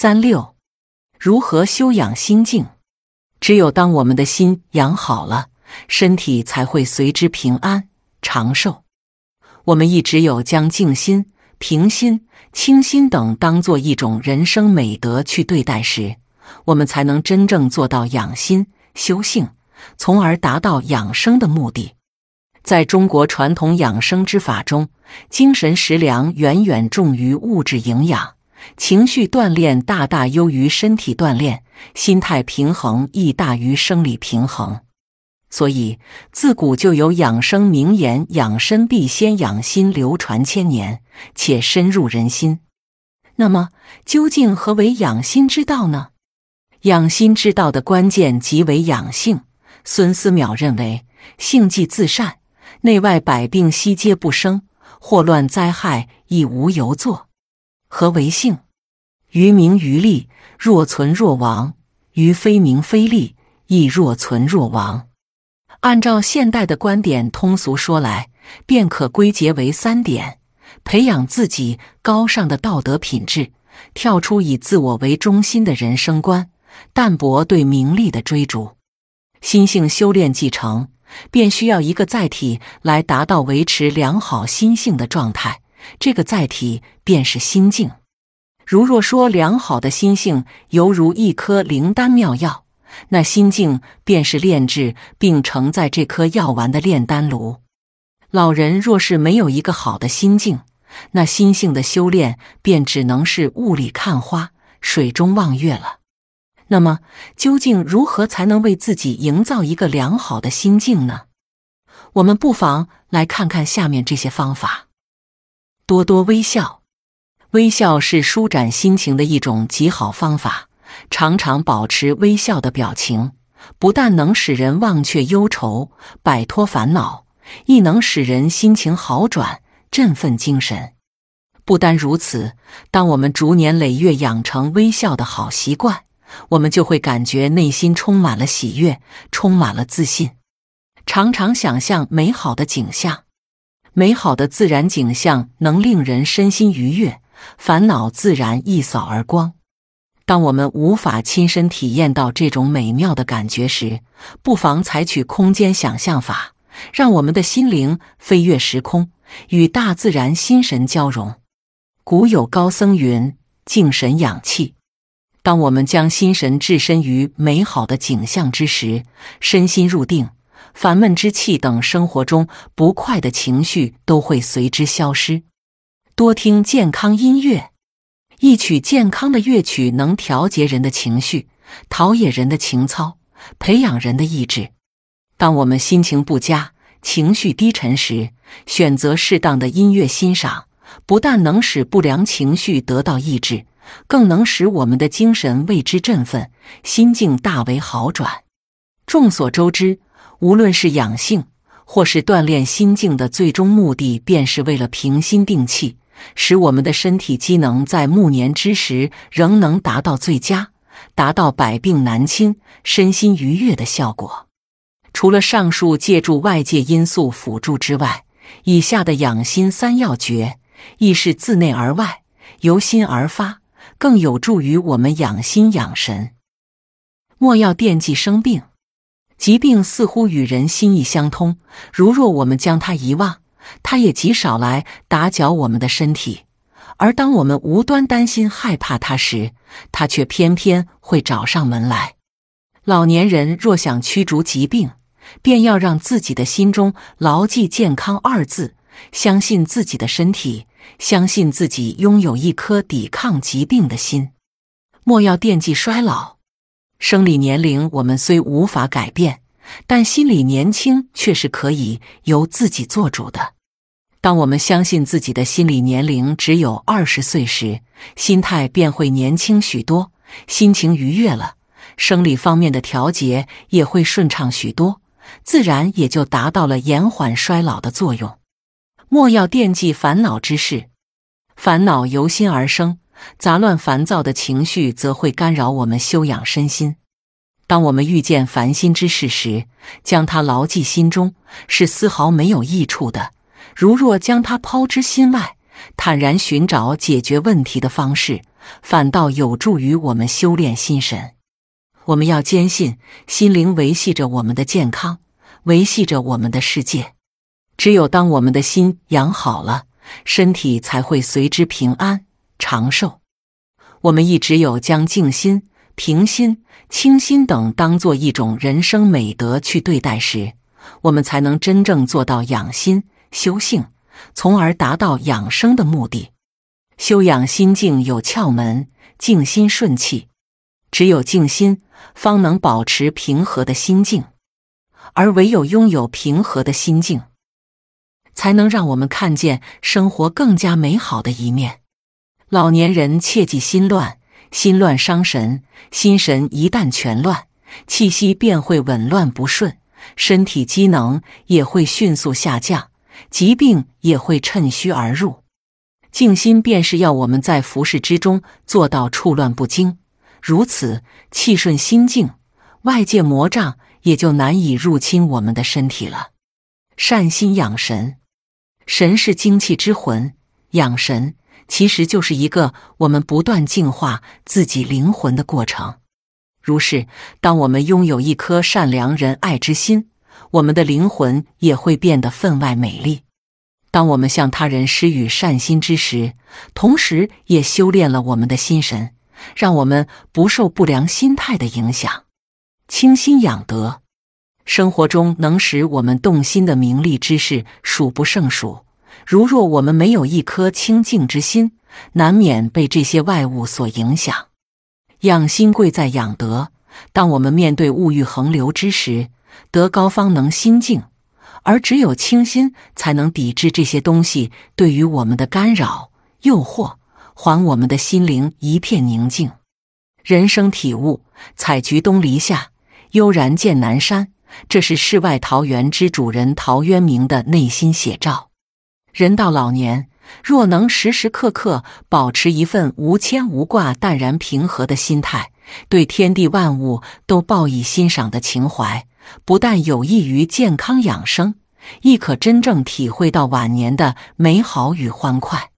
三六，如何修养心境？只有当我们的心养好了，身体才会随之平安长寿。我们一直有将静心、平心、清心等当做一种人生美德去对待时，我们才能真正做到养心修性，从而达到养生的目的。在中国传统养生之法中，精神食粮远远重于物质营养。情绪锻炼大大优于身体锻炼，心态平衡亦大于生理平衡。所以，自古就有养生名言：“养生必先养心”，流传千年，且深入人心。那么，究竟何为养心之道呢？养心之道的关键即为养性。孙思邈认为：“性即自善，内外百病悉皆不生，祸乱灾害亦无由作。”何为性？于名于利，若存若亡；于非名非利，亦若存若亡。按照现代的观点，通俗说来，便可归结为三点：培养自己高尚的道德品质，跳出以自我为中心的人生观，淡泊对名利的追逐。心性修炼继承，便需要一个载体来达到维持良好心性的状态。这个载体便是心境。如若说良好的心性犹如一颗灵丹妙药，那心境便是炼制并承载这颗药丸的炼丹炉。老人若是没有一个好的心境，那心性的修炼便只能是雾里看花、水中望月了。那么，究竟如何才能为自己营造一个良好的心境呢？我们不妨来看看下面这些方法。多多微笑，微笑是舒展心情的一种极好方法。常常保持微笑的表情，不但能使人忘却忧愁、摆脱烦恼，亦能使人心情好转、振奋精神。不单如此，当我们逐年累月养成微笑的好习惯，我们就会感觉内心充满了喜悦，充满了自信。常常想象美好的景象。美好的自然景象能令人身心愉悦，烦恼自然一扫而光。当我们无法亲身体验到这种美妙的感觉时，不妨采取空间想象法，让我们的心灵飞越时空，与大自然心神交融。古有高僧云：“静神养气。”当我们将心神置身于美好的景象之时，身心入定。烦闷之气等生活中不快的情绪都会随之消失。多听健康音乐，一曲健康的乐曲能调节人的情绪，陶冶人的情操，培养人的意志。当我们心情不佳、情绪低沉时，选择适当的音乐欣赏，不但能使不良情绪得到抑制，更能使我们的精神为之振奋，心境大为好转。众所周知。无论是养性，或是锻炼心境的最终目的，便是为了平心定气，使我们的身体机能在暮年之时仍能达到最佳，达到百病难侵、身心愉悦的效果。除了上述借助外界因素辅助之外，以下的养心三要诀亦是自内而外、由心而发，更有助于我们养心养神。莫要惦记生病。疾病似乎与人心意相通，如若我们将它遗忘，它也极少来打搅我们的身体；而当我们无端担心害怕它时，它却偏偏会找上门来。老年人若想驱逐疾病，便要让自己的心中牢记“健康”二字，相信自己的身体，相信自己拥有一颗抵抗疾病的心。莫要惦记衰老。生理年龄我们虽无法改变，但心理年轻却是可以由自己做主的。当我们相信自己的心理年龄只有二十岁时，心态便会年轻许多，心情愉悦了，生理方面的调节也会顺畅许多，自然也就达到了延缓衰老的作用。莫要惦记烦恼之事，烦恼由心而生。杂乱烦躁的情绪则会干扰我们修养身心。当我们遇见烦心之事时，将它牢记心中是丝毫没有益处的。如若将它抛之心外，坦然寻找解决问题的方式，反倒有助于我们修炼心神。我们要坚信，心灵维系着我们的健康，维系着我们的世界。只有当我们的心养好了，身体才会随之平安长寿。我们亦只有将静心、平心、清心等当做一种人生美德去对待时，我们才能真正做到养心修性，从而达到养生的目的。修养心境有窍门，静心顺气。只有静心，方能保持平和的心境；而唯有拥有平和的心境，才能让我们看见生活更加美好的一面。老年人切忌心乱，心乱伤神，心神一旦全乱，气息便会紊乱不顺，身体机能也会迅速下降，疾病也会趁虚而入。静心便是要我们在浮世之中做到处乱不惊，如此气顺心静，外界魔障也就难以入侵我们的身体了。善心养神，神是精气之魂，养神。其实就是一个我们不断净化自己灵魂的过程。如是，当我们拥有一颗善良仁爱之心，我们的灵魂也会变得分外美丽。当我们向他人施予善心之时，同时也修炼了我们的心神，让我们不受不良心态的影响。清心养德，生活中能使我们动心的名利之事数不胜数。如若我们没有一颗清净之心，难免被这些外物所影响。养心贵在养德。当我们面对物欲横流之时，德高方能心静，而只有清心才能抵制这些东西对于我们的干扰、诱惑，还我们的心灵一片宁静。人生体悟：采菊东篱下，悠然见南山。这是世外桃源之主人陶渊明的内心写照。人到老年，若能时时刻刻保持一份无牵无挂、淡然平和的心态，对天地万物都报以欣赏的情怀，不但有益于健康养生，亦可真正体会到晚年的美好与欢快。